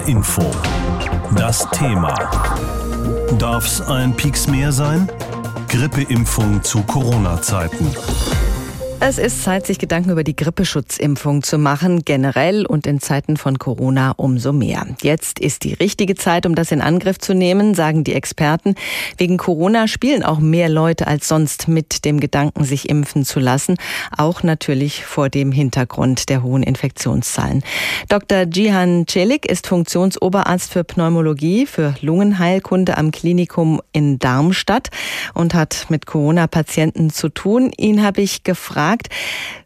HR Info. Das Thema. Darf's ein Pieks mehr sein? Grippeimpfung zu Corona-Zeiten. Es ist Zeit, sich Gedanken über die Grippeschutzimpfung zu machen, generell und in Zeiten von Corona umso mehr. Jetzt ist die richtige Zeit, um das in Angriff zu nehmen, sagen die Experten. Wegen Corona spielen auch mehr Leute als sonst mit dem Gedanken, sich impfen zu lassen, auch natürlich vor dem Hintergrund der hohen Infektionszahlen. Dr. Jihan Celik ist Funktionsoberarzt für Pneumologie, für Lungenheilkunde am Klinikum in Darmstadt und hat mit Corona-Patienten zu tun. Ihn habe ich gefragt, gesagt.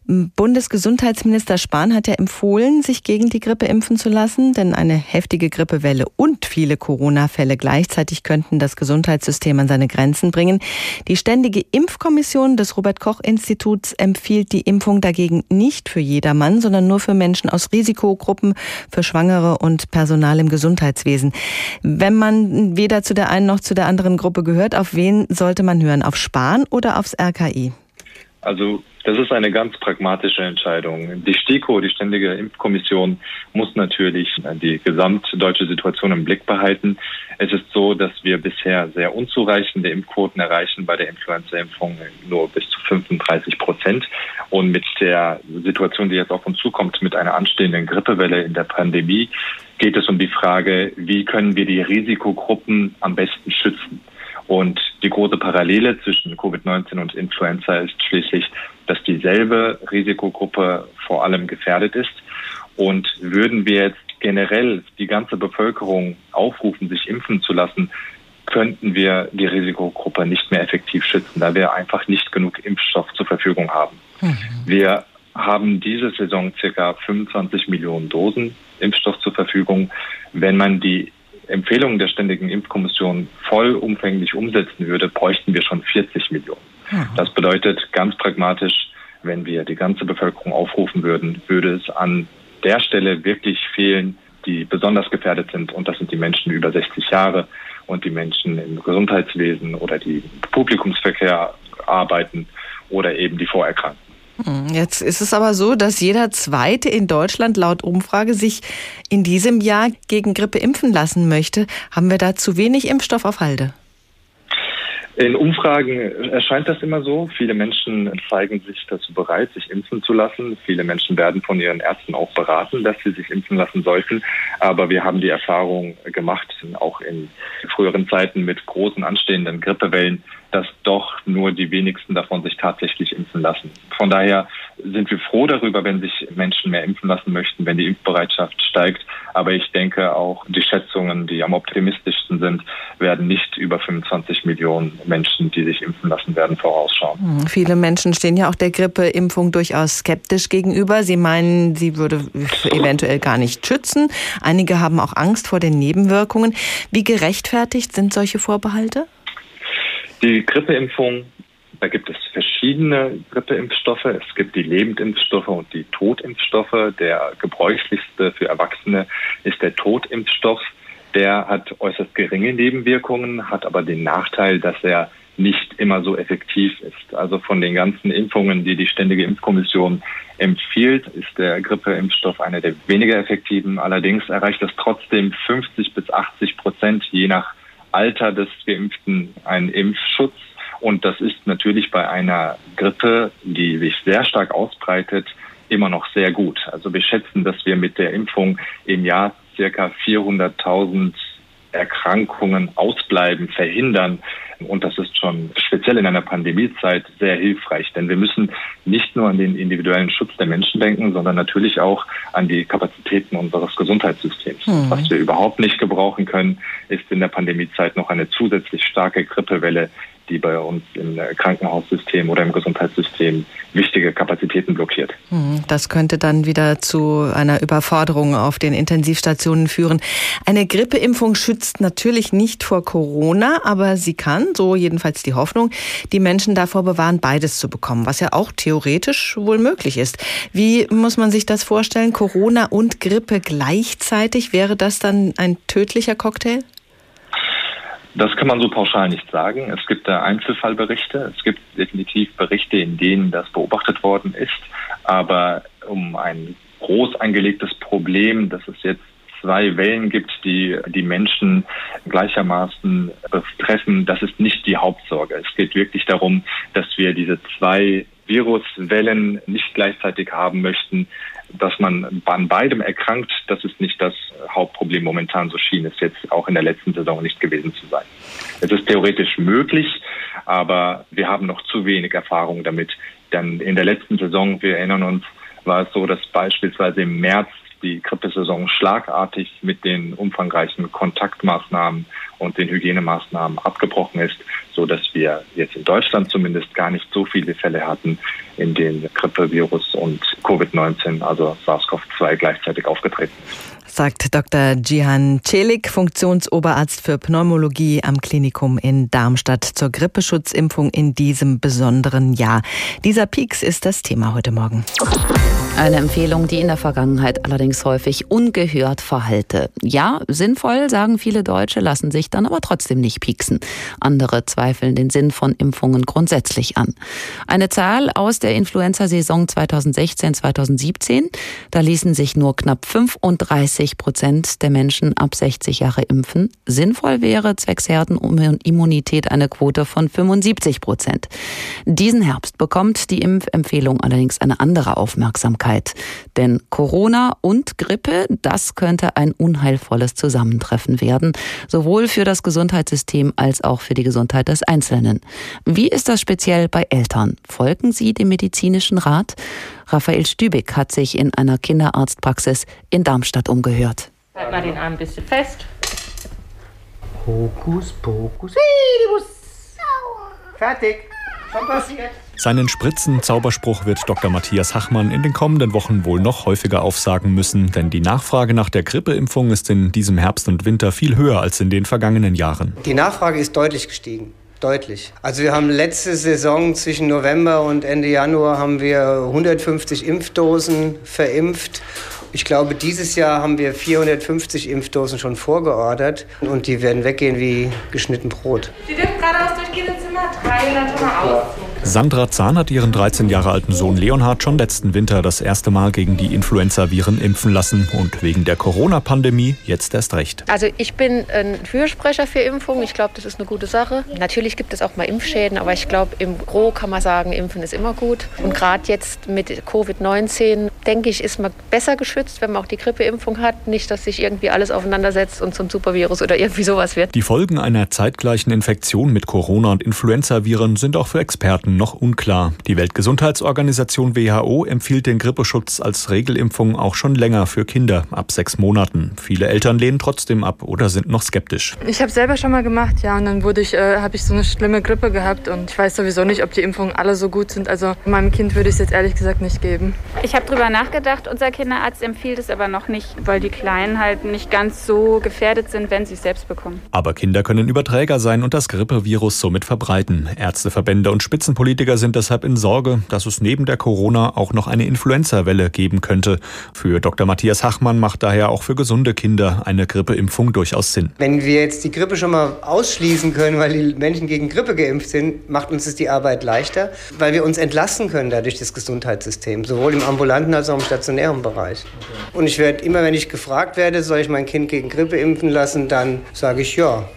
Bundesgesundheitsminister Spahn hat ja empfohlen, sich gegen die Grippe impfen zu lassen, denn eine heftige Grippewelle und viele Corona-Fälle gleichzeitig könnten das Gesundheitssystem an seine Grenzen bringen. Die Ständige Impfkommission des Robert Koch Instituts empfiehlt die Impfung dagegen nicht für jedermann, sondern nur für Menschen aus Risikogruppen, für Schwangere und Personal im Gesundheitswesen. Wenn man weder zu der einen noch zu der anderen Gruppe gehört, auf wen sollte man hören? Auf Spahn oder aufs RKI? Also das ist eine ganz pragmatische Entscheidung. Die STIKO, die Ständige Impfkommission, muss natürlich die gesamtdeutsche Situation im Blick behalten. Es ist so, dass wir bisher sehr unzureichende Impfquoten erreichen bei der Influenza-Impfung nur bis zu 35 Prozent. Und mit der Situation, die jetzt auf uns zukommt, mit einer anstehenden Grippewelle in der Pandemie, geht es um die Frage, wie können wir die Risikogruppen am besten schützen? Und die große Parallele zwischen Covid-19 und Influenza ist schließlich, dass dieselbe Risikogruppe vor allem gefährdet ist. Und würden wir jetzt generell die ganze Bevölkerung aufrufen, sich impfen zu lassen, könnten wir die Risikogruppe nicht mehr effektiv schützen, da wir einfach nicht genug Impfstoff zur Verfügung haben. Mhm. Wir haben diese Saison circa 25 Millionen Dosen Impfstoff zur Verfügung. Wenn man die Empfehlungen der Ständigen Impfkommission vollumfänglich umsetzen würde, bräuchten wir schon 40 Millionen. Das bedeutet ganz pragmatisch, wenn wir die ganze Bevölkerung aufrufen würden, würde es an der Stelle wirklich fehlen, die besonders gefährdet sind. Und das sind die Menschen über 60 Jahre und die Menschen im Gesundheitswesen oder die Publikumsverkehr arbeiten oder eben die Vorerkrankten. Hm, jetzt ist es aber so, dass jeder Zweite in Deutschland laut Umfrage sich in diesem Jahr gegen Grippe impfen lassen möchte. Haben wir da zu wenig Impfstoff auf Halde? In Umfragen erscheint das immer so. Viele Menschen zeigen sich dazu bereit, sich impfen zu lassen. Viele Menschen werden von ihren Ärzten auch beraten, dass sie sich impfen lassen sollten. Aber wir haben die Erfahrung gemacht, auch in früheren Zeiten mit großen anstehenden Grippewellen, dass doch nur die wenigsten davon sich tatsächlich impfen lassen. Von daher sind wir froh darüber, wenn sich Menschen mehr impfen lassen möchten, wenn die Impfbereitschaft steigt. Aber ich denke auch, die Schätzungen, die am optimistischsten sind, werden nicht über 25 Millionen Menschen, die sich impfen lassen werden, vorausschauen. Hm, viele Menschen stehen ja auch der Grippeimpfung durchaus skeptisch gegenüber. Sie meinen, sie würde eventuell gar nicht schützen. Einige haben auch Angst vor den Nebenwirkungen. Wie gerechtfertigt sind solche Vorbehalte? Die Grippeimpfung, da gibt es verschiedene Grippeimpfstoffe. Es gibt die Lebendimpfstoffe und die Totimpfstoffe. Der gebräuchlichste für Erwachsene ist der Totimpfstoff. Der hat äußerst geringe Nebenwirkungen, hat aber den Nachteil, dass er nicht immer so effektiv ist. Also von den ganzen Impfungen, die die Ständige Impfkommission empfiehlt, ist der Grippeimpfstoff einer der weniger effektiven. Allerdings erreicht es trotzdem 50 bis 80 Prozent je nach Alter des Geimpften einen Impfschutz. Und das ist natürlich bei einer Grippe, die sich sehr stark ausbreitet, immer noch sehr gut. Also wir schätzen, dass wir mit der Impfung im Jahr circa 400.000 Erkrankungen ausbleiben, verhindern. Und das ist schon speziell in einer Pandemiezeit sehr hilfreich, denn wir müssen nicht nur an den individuellen Schutz der Menschen denken, sondern natürlich auch an die Kapazitäten unseres Gesundheitssystems. Mhm. Was wir überhaupt nicht gebrauchen können, ist in der Pandemiezeit noch eine zusätzlich starke Grippewelle, die bei uns im Krankenhaussystem oder im Gesundheitssystem wichtige Kapazitäten blockiert. Hm, das könnte dann wieder zu einer Überforderung auf den Intensivstationen führen. Eine Grippeimpfung schützt natürlich nicht vor Corona, aber sie kann, so jedenfalls die Hoffnung, die Menschen davor bewahren, beides zu bekommen, was ja auch theoretisch wohl möglich ist. Wie muss man sich das vorstellen? Corona und Grippe gleichzeitig? Wäre das dann ein tödlicher Cocktail? Das kann man so pauschal nicht sagen. Es gibt da Einzelfallberichte. Es gibt definitiv Berichte, in denen das beobachtet worden ist. Aber um ein groß angelegtes Problem, das es jetzt zwei Wellen gibt, die die Menschen gleichermaßen betreffen, das ist nicht die Hauptsorge. Es geht wirklich darum, dass wir diese zwei Viruswellen nicht gleichzeitig haben möchten, dass man an beidem erkrankt, das ist nicht das Hauptproblem momentan. So schien es jetzt auch in der letzten Saison nicht gewesen zu sein. Es ist theoretisch möglich, aber wir haben noch zu wenig Erfahrung damit. Denn in der letzten Saison, wir erinnern uns, war es so, dass beispielsweise im März die Grippesaison schlagartig mit den umfangreichen Kontaktmaßnahmen und den Hygienemaßnahmen abgebrochen ist, so dass wir jetzt in Deutschland zumindest gar nicht so viele Fälle hatten, in denen Grippevirus und Covid-19, also SARS-CoV-2 gleichzeitig aufgetreten ist sagt Dr. Jihan Celik, Funktionsoberarzt für Pneumologie am Klinikum in Darmstadt zur Grippeschutzimpfung in diesem besonderen Jahr. Dieser Peaks ist das Thema heute Morgen. Eine Empfehlung, die in der Vergangenheit allerdings häufig ungehört verhalte. Ja, sinnvoll, sagen viele Deutsche, lassen sich dann aber trotzdem nicht pieksen. Andere zweifeln den Sinn von Impfungen grundsätzlich an. Eine Zahl aus der Influenza-Saison 2016-2017, da ließen sich nur knapp 35 Prozent der Menschen ab 60 Jahre impfen. Sinnvoll wäre zwecks Herdenimmunität eine Quote von 75 Prozent. Diesen Herbst bekommt die Impfempfehlung allerdings eine andere Aufmerksamkeit. Denn Corona und Grippe, das könnte ein unheilvolles Zusammentreffen werden, sowohl für das Gesundheitssystem als auch für die Gesundheit des Einzelnen. Wie ist das speziell bei Eltern? Folgen sie dem medizinischen Rat? Raphael Stübig hat sich in einer Kinderarztpraxis in Darmstadt umgehört. Halt mal den Arm ein bisschen fest. Hokus pokus. Fertig. Schon passiert. Seinen Spritzen-Zauberspruch wird Dr. Matthias Hachmann in den kommenden Wochen wohl noch häufiger aufsagen müssen, denn die Nachfrage nach der Grippeimpfung ist in diesem Herbst und Winter viel höher als in den vergangenen Jahren. Die Nachfrage ist deutlich gestiegen. Deutlich. Also wir haben letzte Saison zwischen November und Ende Januar haben wir 150 Impfdosen verimpft. Ich glaube, dieses Jahr haben wir 450 Impfdosen schon vorgeordert und die werden weggehen wie geschnitten Brot. Sie dürfen geradeaus durchgehen ins Zimmer 300 Mal ausziehen. Sandra Zahn hat ihren 13 Jahre alten Sohn Leonhard schon letzten Winter das erste Mal gegen die Influenza-Viren impfen lassen und wegen der Corona-Pandemie jetzt erst recht. Also ich bin ein Fürsprecher für Impfungen. Ich glaube, das ist eine gute Sache. Natürlich gibt es auch mal Impfschäden, aber ich glaube, im Gro kann man sagen, Impfen ist immer gut. Und gerade jetzt mit Covid-19, denke ich, ist man besser geschützt, wenn man auch die Grippeimpfung hat. Nicht, dass sich irgendwie alles aufeinandersetzt und zum Supervirus oder irgendwie sowas wird. Die Folgen einer zeitgleichen Infektion mit Corona- und Influenza-Viren sind auch für Experten noch unklar. Die Weltgesundheitsorganisation WHO empfiehlt den Grippeschutz als Regelimpfung auch schon länger für Kinder ab sechs Monaten. Viele Eltern lehnen trotzdem ab oder sind noch skeptisch. Ich habe selber schon mal gemacht, ja, und dann wurde ich, äh, habe ich so eine schlimme Grippe gehabt und ich weiß sowieso nicht, ob die Impfungen alle so gut sind. Also meinem Kind würde ich es jetzt ehrlich gesagt nicht geben. Ich habe drüber nachgedacht. Unser Kinderarzt empfiehlt es aber noch nicht, weil die Kleinen halt nicht ganz so gefährdet sind, wenn sie es selbst bekommen. Aber Kinder können Überträger sein und das Grippevirus somit verbreiten. Ärzteverbände und Spitzenpolitiker Politiker sind deshalb in Sorge, dass es neben der Corona auch noch eine Influenza-Welle geben könnte. Für Dr. Matthias Hachmann macht daher auch für gesunde Kinder eine Grippeimpfung durchaus Sinn. Wenn wir jetzt die Grippe schon mal ausschließen können, weil die Menschen gegen Grippe geimpft sind, macht uns das die Arbeit leichter, weil wir uns entlasten können dadurch das Gesundheitssystem, sowohl im ambulanten als auch im stationären Bereich. Und ich werde immer, wenn ich gefragt werde, soll ich mein Kind gegen Grippe impfen lassen, dann sage ich ja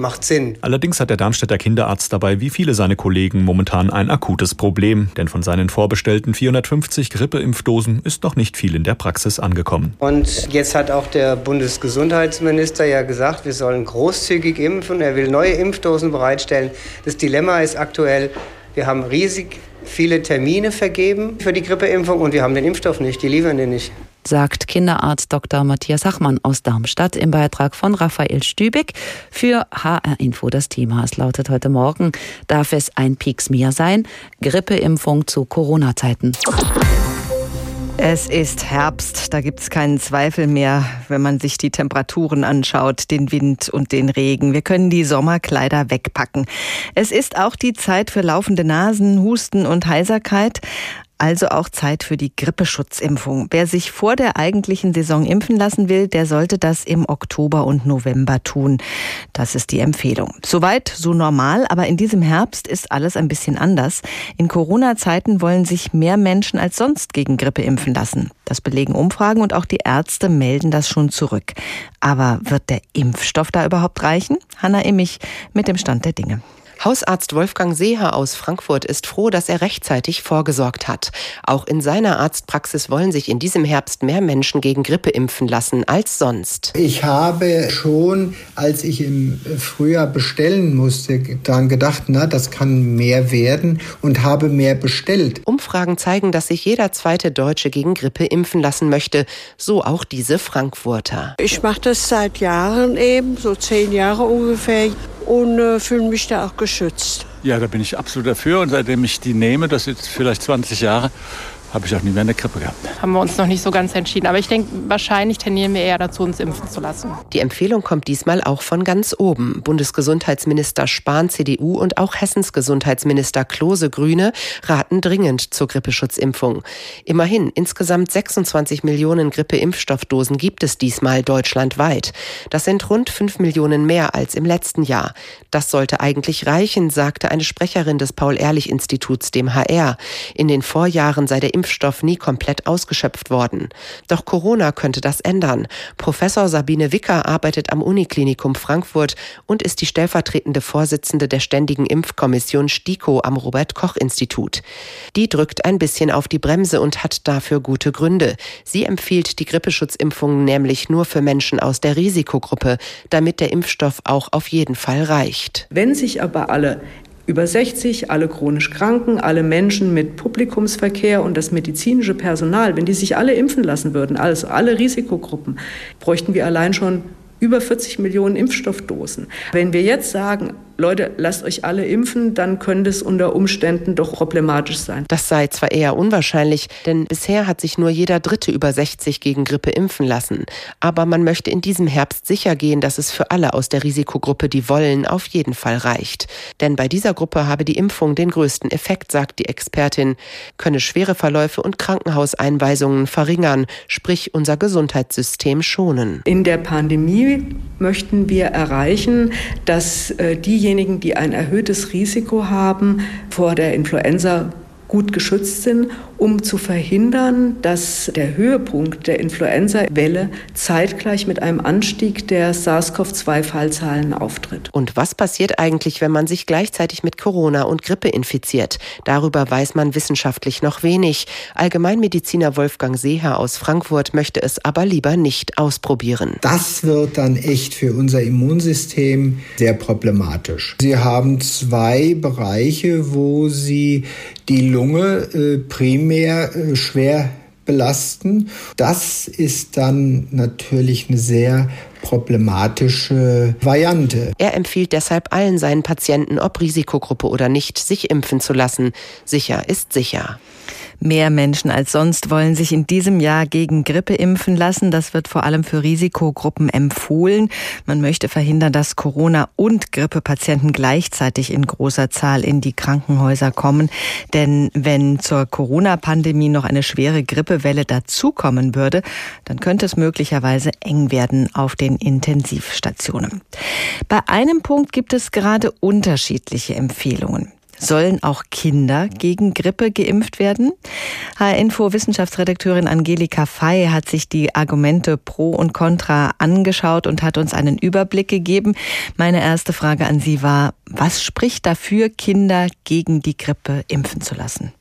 macht Sinn. Allerdings hat der Darmstädter Kinderarzt dabei, wie viele seine Kollegen, momentan ein akutes Problem. Denn von seinen vorbestellten 450 Grippeimpfdosen ist noch nicht viel in der Praxis angekommen. Und jetzt hat auch der Bundesgesundheitsminister ja gesagt, wir sollen großzügig impfen. Er will neue Impfdosen bereitstellen. Das Dilemma ist aktuell, wir haben riesig viele Termine vergeben für die Grippeimpfung und wir haben den Impfstoff nicht, die liefern den nicht sagt Kinderarzt Dr. Matthias Hachmann aus Darmstadt im Beitrag von Raphael Stübig für HR Info. Das Thema, es lautet heute Morgen, darf es ein Pieks mehr sein? Grippeimpfung zu Corona-Zeiten. Es ist Herbst, da gibt es keinen Zweifel mehr, wenn man sich die Temperaturen anschaut, den Wind und den Regen. Wir können die Sommerkleider wegpacken. Es ist auch die Zeit für laufende Nasen, Husten und Heiserkeit. Also auch Zeit für die Grippeschutzimpfung. Wer sich vor der eigentlichen Saison impfen lassen will, der sollte das im Oktober und November tun. Das ist die Empfehlung. Soweit, so normal, aber in diesem Herbst ist alles ein bisschen anders. In Corona-Zeiten wollen sich mehr Menschen als sonst gegen Grippe impfen lassen. Das belegen Umfragen und auch die Ärzte melden das schon zurück. Aber wird der Impfstoff da überhaupt reichen? Hanna Immich mit dem Stand der Dinge. Hausarzt Wolfgang Seeher aus Frankfurt ist froh, dass er rechtzeitig vorgesorgt hat. Auch in seiner Arztpraxis wollen sich in diesem Herbst mehr Menschen gegen Grippe impfen lassen als sonst. Ich habe schon, als ich im Frühjahr bestellen musste, daran gedacht, na, das kann mehr werden und habe mehr bestellt. Umfragen zeigen, dass sich jeder zweite Deutsche gegen Grippe impfen lassen möchte, so auch diese Frankfurter. Ich mache das seit Jahren eben, so zehn Jahre ungefähr und äh, fühle mich da auch geschützt. Ja, da bin ich absolut dafür und seitdem ich die nehme, das ist vielleicht 20 Jahre, habe ich auch nie mehr eine Grippe gehabt. Haben wir uns noch nicht so ganz entschieden. Aber ich denke, wahrscheinlich tendieren wir eher dazu, uns impfen zu lassen. Die Empfehlung kommt diesmal auch von ganz oben. Bundesgesundheitsminister Spahn, CDU und auch Hessens Gesundheitsminister Klose, Grüne, raten dringend zur Grippeschutzimpfung. Immerhin, insgesamt 26 Millionen Grippeimpfstoffdosen gibt es diesmal deutschlandweit. Das sind rund 5 Millionen mehr als im letzten Jahr. Das sollte eigentlich reichen, sagte eine Sprecherin des Paul-Ehrlich-Instituts dem HR. In den Vorjahren sei der Impfstoff nie komplett ausgeschöpft worden. Doch Corona könnte das ändern. Professor Sabine Wicker arbeitet am Uniklinikum Frankfurt und ist die stellvertretende Vorsitzende der Ständigen Impfkommission STIKO am Robert Koch Institut. Die drückt ein bisschen auf die Bremse und hat dafür gute Gründe. Sie empfiehlt die Grippeschutzimpfung nämlich nur für Menschen aus der Risikogruppe, damit der Impfstoff auch auf jeden Fall reicht. Wenn sich aber alle über 60, alle chronisch Kranken, alle Menschen mit Publikumsverkehr und das medizinische Personal, wenn die sich alle impfen lassen würden, also alle Risikogruppen, bräuchten wir allein schon über 40 Millionen Impfstoffdosen. Wenn wir jetzt sagen, Leute, lasst euch alle impfen, dann könnte es unter Umständen doch problematisch sein. Das sei zwar eher unwahrscheinlich, denn bisher hat sich nur jeder Dritte über 60 gegen Grippe impfen lassen. Aber man möchte in diesem Herbst sicher gehen, dass es für alle aus der Risikogruppe, die wollen, auf jeden Fall reicht. Denn bei dieser Gruppe habe die Impfung den größten Effekt, sagt die Expertin, könne schwere Verläufe und Krankenhauseinweisungen verringern, sprich unser Gesundheitssystem schonen. In der Pandemie möchten wir erreichen, dass äh, diejenigen, diejenigen, die ein erhöhtes Risiko haben vor der Influenza gut geschützt sind, um zu verhindern, dass der Höhepunkt der Influenza-Welle zeitgleich mit einem Anstieg der SARS-CoV-2-Fallzahlen auftritt. Und was passiert eigentlich, wenn man sich gleichzeitig mit Corona und Grippe infiziert? Darüber weiß man wissenschaftlich noch wenig. Allgemeinmediziner Wolfgang Seeher aus Frankfurt möchte es aber lieber nicht ausprobieren. Das wird dann echt für unser Immunsystem sehr problematisch. Sie haben zwei Bereiche, wo Sie die Lunge äh, primär äh, schwer belasten. Das ist dann natürlich eine sehr problematische Variante. Er empfiehlt deshalb allen seinen Patienten, ob Risikogruppe oder nicht, sich impfen zu lassen. Sicher ist sicher. Mehr Menschen als sonst wollen sich in diesem Jahr gegen Grippe impfen lassen. Das wird vor allem für Risikogruppen empfohlen. Man möchte verhindern, dass Corona- und Grippepatienten gleichzeitig in großer Zahl in die Krankenhäuser kommen. Denn wenn zur Corona-Pandemie noch eine schwere Grippewelle dazukommen würde, dann könnte es möglicherweise eng werden auf den Intensivstationen. Bei einem Punkt gibt es gerade unterschiedliche Empfehlungen. Sollen auch Kinder gegen Grippe geimpft werden? HR-Info Wissenschaftsredakteurin Angelika Fey hat sich die Argumente pro und contra angeschaut und hat uns einen Überblick gegeben. Meine erste Frage an Sie war, was spricht dafür, Kinder gegen die Grippe impfen zu lassen?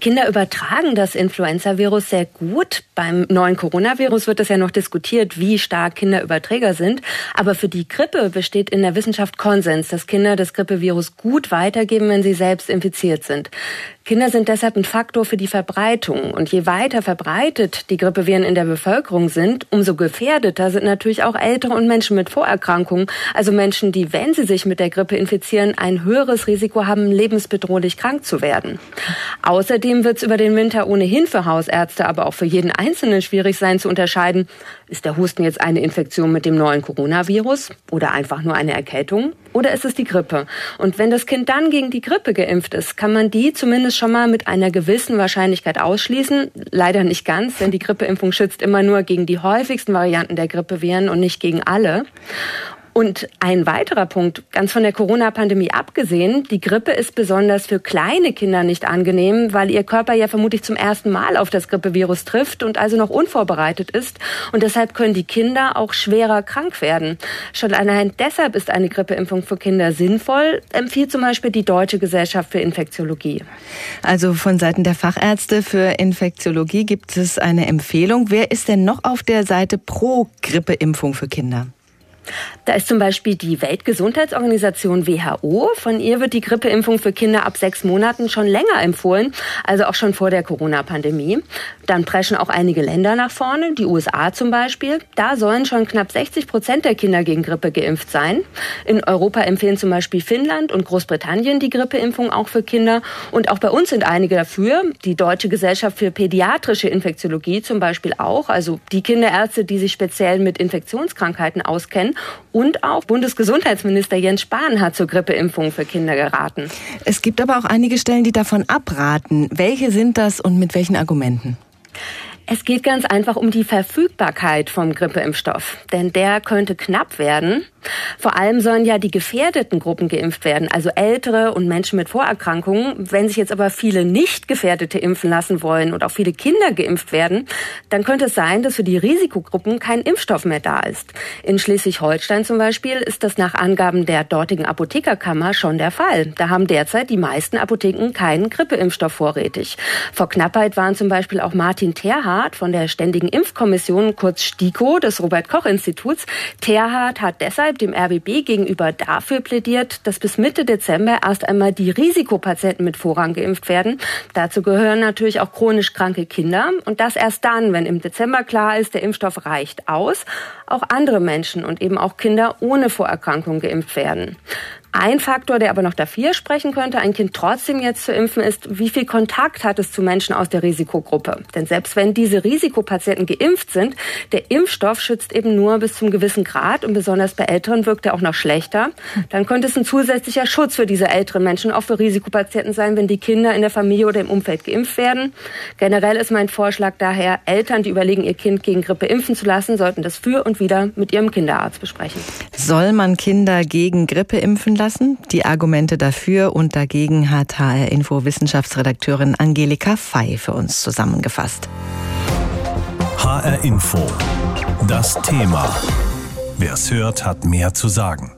Kinder übertragen das Influenza-Virus sehr gut. Beim neuen Coronavirus wird es ja noch diskutiert, wie stark Kinder Überträger sind. Aber für die Grippe besteht in der Wissenschaft Konsens, dass Kinder das Grippevirus gut weitergeben, wenn sie selbst infiziert sind. Kinder sind deshalb ein Faktor für die Verbreitung. Und je weiter verbreitet die Grippeviren in der Bevölkerung sind, umso gefährdeter sind natürlich auch Ältere und Menschen mit Vorerkrankungen. Also Menschen, die, wenn sie sich mit der Grippe infizieren, ein höheres Risiko haben, lebensbedrohlich krank zu werden. Außerdem Außerdem wird es über den Winter ohnehin für Hausärzte, aber auch für jeden Einzelnen schwierig sein zu unterscheiden, ist der Husten jetzt eine Infektion mit dem neuen Coronavirus oder einfach nur eine Erkältung oder ist es die Grippe? Und wenn das Kind dann gegen die Grippe geimpft ist, kann man die zumindest schon mal mit einer gewissen Wahrscheinlichkeit ausschließen. Leider nicht ganz, denn die Grippeimpfung schützt immer nur gegen die häufigsten Varianten der Grippeviren und nicht gegen alle. Und ein weiterer Punkt, ganz von der Corona-Pandemie abgesehen, die Grippe ist besonders für kleine Kinder nicht angenehm, weil ihr Körper ja vermutlich zum ersten Mal auf das Grippevirus trifft und also noch unvorbereitet ist. Und deshalb können die Kinder auch schwerer krank werden. Schon allein deshalb ist eine Grippeimpfung für Kinder sinnvoll, empfiehlt zum Beispiel die Deutsche Gesellschaft für Infektiologie. Also von Seiten der Fachärzte für Infektiologie gibt es eine Empfehlung. Wer ist denn noch auf der Seite pro Grippeimpfung für Kinder? Da ist zum Beispiel die Weltgesundheitsorganisation WHO. Von ihr wird die Grippeimpfung für Kinder ab sechs Monaten schon länger empfohlen, also auch schon vor der Corona-Pandemie. Dann preschen auch einige Länder nach vorne, die USA zum Beispiel. Da sollen schon knapp 60 Prozent der Kinder gegen Grippe geimpft sein. In Europa empfehlen zum Beispiel Finnland und Großbritannien die Grippeimpfung auch für Kinder. Und auch bei uns sind einige dafür. Die Deutsche Gesellschaft für pädiatrische Infektiologie zum Beispiel auch. Also die Kinderärzte, die sich speziell mit Infektionskrankheiten auskennen. Und auch Bundesgesundheitsminister Jens Spahn hat zur Grippeimpfung für Kinder geraten. Es gibt aber auch einige Stellen, die davon abraten. Welche sind das und mit welchen Argumenten? Es geht ganz einfach um die Verfügbarkeit vom Grippeimpfstoff, denn der könnte knapp werden. Vor allem sollen ja die gefährdeten Gruppen geimpft werden, also Ältere und Menschen mit Vorerkrankungen. Wenn sich jetzt aber viele nicht Gefährdete impfen lassen wollen und auch viele Kinder geimpft werden, dann könnte es sein, dass für die Risikogruppen kein Impfstoff mehr da ist. In Schleswig-Holstein zum Beispiel ist das nach Angaben der dortigen Apothekerkammer schon der Fall. Da haben derzeit die meisten Apotheken keinen Grippeimpfstoff vorrätig. Vor Knappheit waren zum Beispiel auch Martin Terhardt von der Ständigen Impfkommission, kurz STIKO, des Robert-Koch-Instituts. Terhardt hat deshalb dem RBB gegenüber dafür plädiert, dass bis Mitte Dezember erst einmal die Risikopatienten mit Vorrang geimpft werden. Dazu gehören natürlich auch chronisch kranke Kinder. Und das erst dann, wenn im Dezember klar ist, der Impfstoff reicht aus, auch andere Menschen und eben auch Kinder ohne Vorerkrankung geimpft werden. Ein Faktor, der aber noch dafür sprechen könnte, ein Kind trotzdem jetzt zu impfen, ist, wie viel Kontakt hat es zu Menschen aus der Risikogruppe. Denn selbst wenn diese Risikopatienten geimpft sind, der Impfstoff schützt eben nur bis zum gewissen Grad und besonders bei Älteren wirkt er auch noch schlechter. Dann könnte es ein zusätzlicher Schutz für diese älteren Menschen, auch für Risikopatienten sein, wenn die Kinder in der Familie oder im Umfeld geimpft werden. Generell ist mein Vorschlag daher, Eltern, die überlegen, ihr Kind gegen Grippe impfen zu lassen, sollten das für und wieder mit ihrem Kinderarzt besprechen. Soll man Kinder gegen Grippe impfen lassen. Die Argumente dafür und dagegen hat HR Info Wissenschaftsredakteurin Angelika Fey für uns zusammengefasst. HR Info. Das Thema. Wer es hört, hat mehr zu sagen.